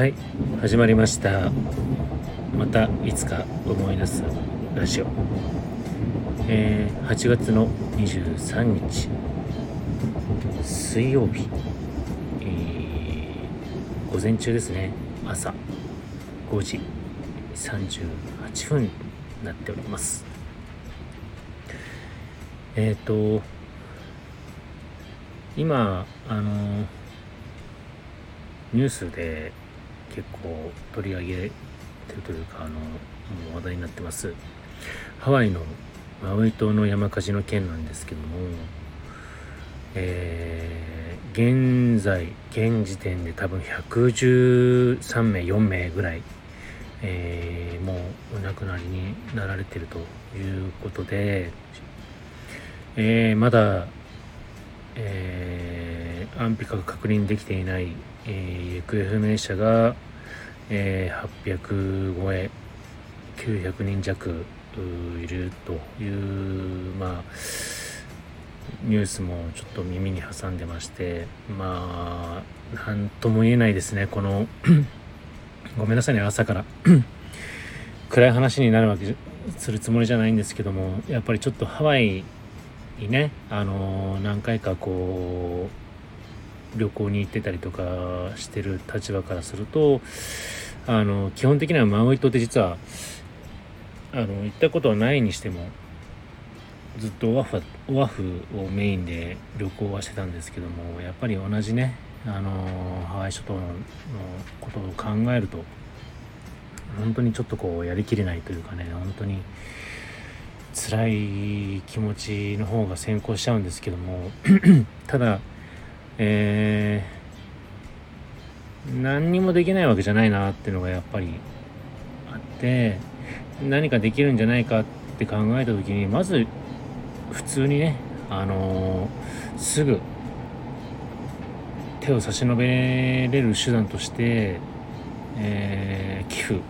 はい始まりました。またいつか思い出すラジオ。えー、8月の23日。水曜日、えー、午前中ですね。朝5時。38分になっております。えっ、ー、と今あのニュースで結構取り上げてるというかあの話題になってます。ハワイのマウイ島の山火事の件なんですけどもえー、現在現時点で多分113名4名ぐらい、えー、もうお亡くなりになられてるということで、えー、まだ、えー、安否が確認できていない、えー、行方不明者が、えー、800超え900人弱いるというまあニュースもちょっと耳に挟んでましてまあ何とも言えないですねこの ごめんなさいね朝から。暗い話になるわけするつもりじゃないんですけどもやっぱりちょっとハワイにねあの何回かこう旅行に行ってたりとかしてる立場からするとあの基本的にはマウイ島って実はあの行ったことはないにしてもずっとオアフオアフをメインで旅行はしてたんですけどもやっぱり同じねあのハワイ諸島のことを考えると本当にちょっとこうやりきれないというかね本当に辛い気持ちの方が先行しちゃうんですけども ただえー、何にもできないわけじゃないなっていうのがやっぱりあって何かできるんじゃないかって考えた時にまず普通にね、あのー、すぐ手を差し伸べれる手段として、えー、寄付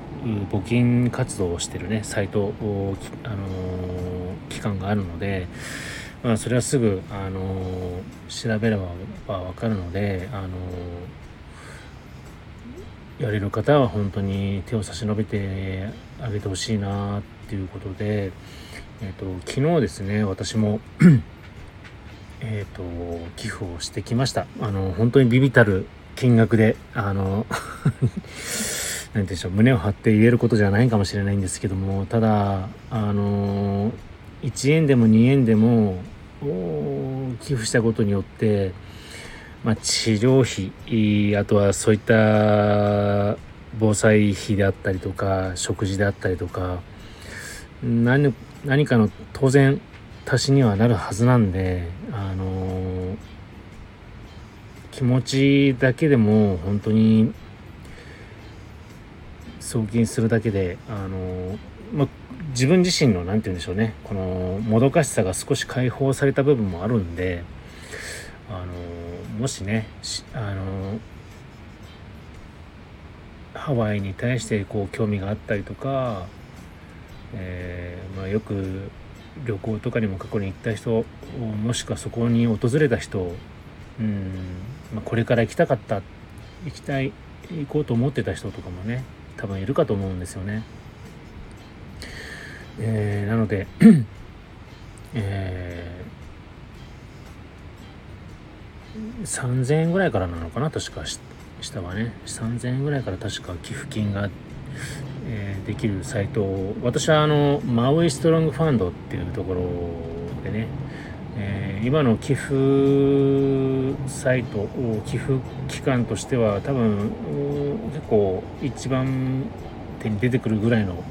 募金活動をしてるねサイトを、あのー、機関があるので、まあ、それはすぐ、あの調べれば分かるので、あのやれる方は本当に手を差し伸べてあげてほしいなっていうことで、え、ー、と昨日ですね私も えと寄付をしてきました。あの本当にビビたる金額であの 何でしょう胸を張って言えることじゃないかもしれないんですけどもただあの1円でも2円でも寄付したことによって、まあ、治療費あとはそういった防災費であったりとか食事であったりとか何何かの当然足しにはなるはずなんであの、気持ちだけでも本当に送金するだけであのー、ま自分自身の何て言うんでしょうねこのもどかしさが少し解放された部分もあるんであのもしねあのハワイに対してこう興味があったりとかえー、まあ、よく旅行とかにも過去に行った人もしくはそこに訪れた人うん、まあ、これから行きたかった行きたい行こうと思ってた人とかもね多分いるかと思うんですよね。えー、なので、えー、3000円ぐらいからなのかな確か下はね。3000円ぐらいから確か寄付金がえー、できるサイトを私はあのマウイストロングファンドっていうところでね、えー、今の寄付サイトを寄付機関としては多分結構一番手に出てくるぐらいの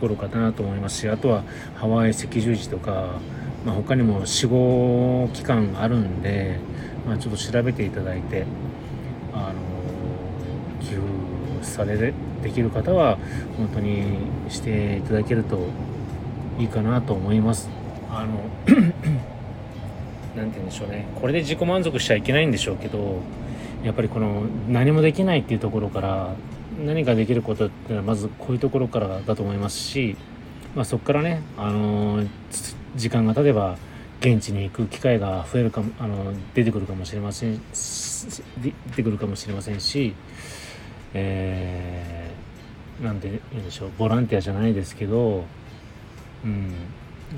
ころかなと思いますしあとはハワイ赤十字とか、まあ、他にも45機関あるんで、まあ、ちょっと調べていただいてあの寄付されできる方は本当にしていただけるといいかなと思います。あの 何て言うんでしょうね。これで自己満足しちゃいけないんでしょうけどやっぱりこの何もできないっていうところから何かできることっていうのはまずこういうところからだと思いますし、まあ、そこからね、あの時間が経てば現地に行く機会が増えるかもあの出てくるかもしれません出てくるかもしれませんしえー、なんて言うんでしょうボランティアじゃないですけど、うん、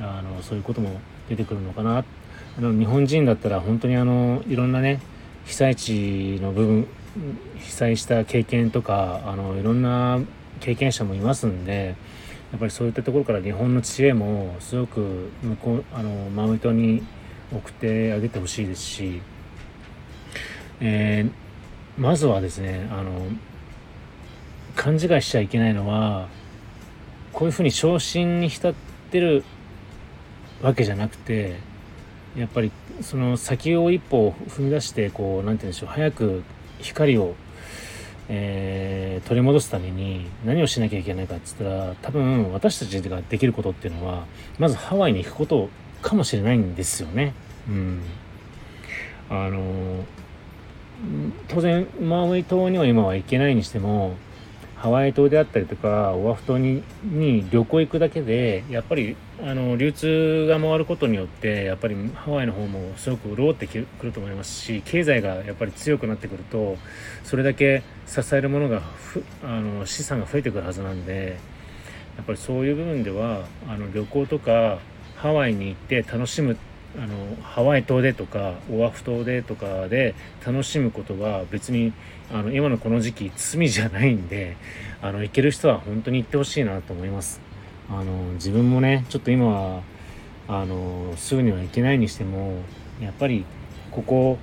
あのそういうことも出てくるのかな。あの日本人だったら本当にあのいろんなね被災地の部分被災した経験とかあのいろんな経験者もいますんでやっぱりそういったところから日本の知恵もすごく向こうあのマウイ島に送ってあげてほしいですし、えー、まずはですねあの勘違いしちゃいけないのはこういうふうに昇進に浸ってるわけじゃなくてやっぱりその先を一歩踏み出してこう何て言うんでしょう早く光を、えー、取り戻すために何をしなきゃいけないかっつったら多分私たちができることっていうのはまずハワイに行くことかもしれないんですよね。うん、あの当然マウイ島には今は行けないにしてもハワイ島であったりとかオアフ島にに旅行行くだけでやっぱりあの流通が回ることによってやっぱりハワイの方もすごく潤ってくると思いますし経済がやっぱり強くなってくるとそれだけ支えるものがあの資産が増えてくるはずなんでやっぱりそういう部分ではあの旅行とかハワイに行って楽しむっあのハワイ島でとかオアフ島でとかで楽しむことは別にあの今のこの時期罪じゃないんであの行ける人は本当に行ってほしいなと思います。あの自分もねちょっと今はあのすぐには行けないにしてもやっぱりここ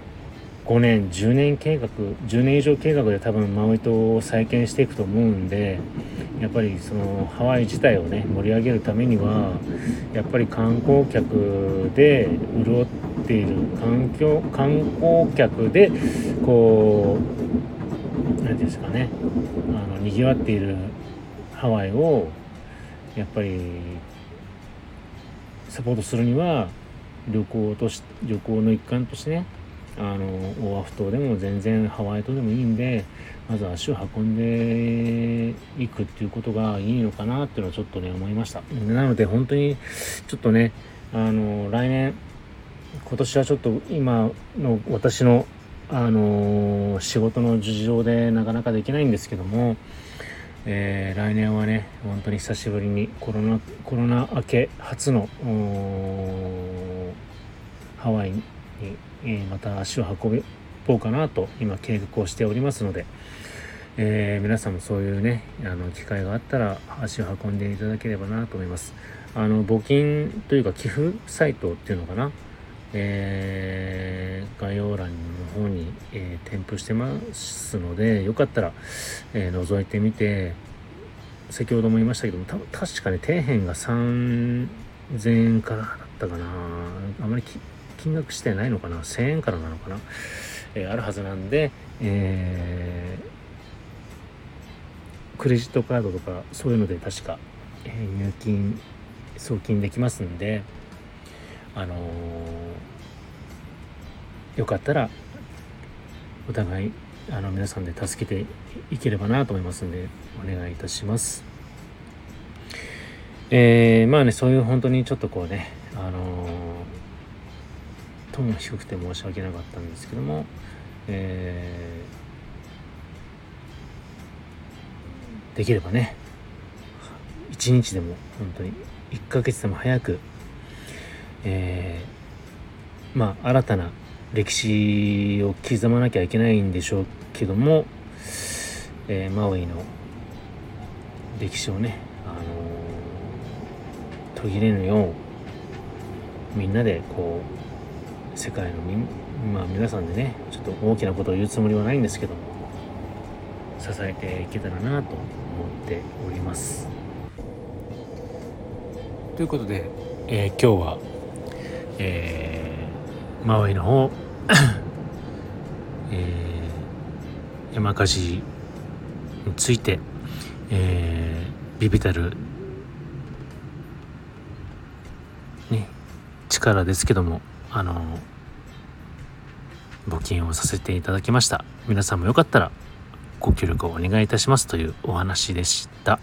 5年10年計画10年以上計画で多分マウイ島を再建していくと思うんでやっぱりそのハワイ自体をね盛り上げるためにはやっぱり観光客で潤っている環境観光客でこう何て言うんですかねあのにぎわっているハワイをやっぱりサポートするには旅行とし旅行の一環としてねあのオアフ島でも全然ハワイ島でもいいんでまず足を運んでいくっていうことがいいのかなっていうのはちょっとね思いました。なので本当にちょっとねあの来年今年はちょっと今の私のあの仕事の事情でなかなかできないんですけども、えー、来年はね本当に久しぶりにコロナコロナ明け初のハワイににえまた足を運ぼうかなと今計画をしておりますので、えー、皆さんもそういうねあの機会があったら足を運んでいただければなと思います。あの募金というか寄付サイトっていうのかなえー、概要欄の方に、えー、添付してますのでよかったら、えー、覗いてみて先ほども言いましたけども確かね底辺が3000円からだったかな。あまり金額してないのかな？1000円からなのかな、えー、あるはずなんで、えー、クレジットカードとかそういうので確か、えー、入金送金できますんであのよかったらお互いあの皆さんで助けていければなと思いますんでお願いいたします。えー、まあねそういう本当にちょっとこうねあのーンが低くて申し訳なかったんですけども、えー、できればね一日でも本当に1ヶ月でも早く、えー、まあ新たな歴史を刻まなきゃいけないんでしょうけども、えー、マウイの歴史をね、あのー、途切れぬようみんなでこう世界のみまあ皆さんでねちょっと大きなことを言うつもりはないんですけども支えていけたらなと思っております。ということで、えー、今日は、えー、マウイの方、えー、山火事について、えー、ビビタルね力ですけどもあの募金をさせていただきました。皆さんもよかったらご協力をお願いいたしますというお話でした。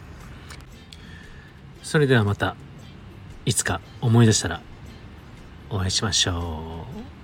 それではまたいつか思い出したらお会いしましょう。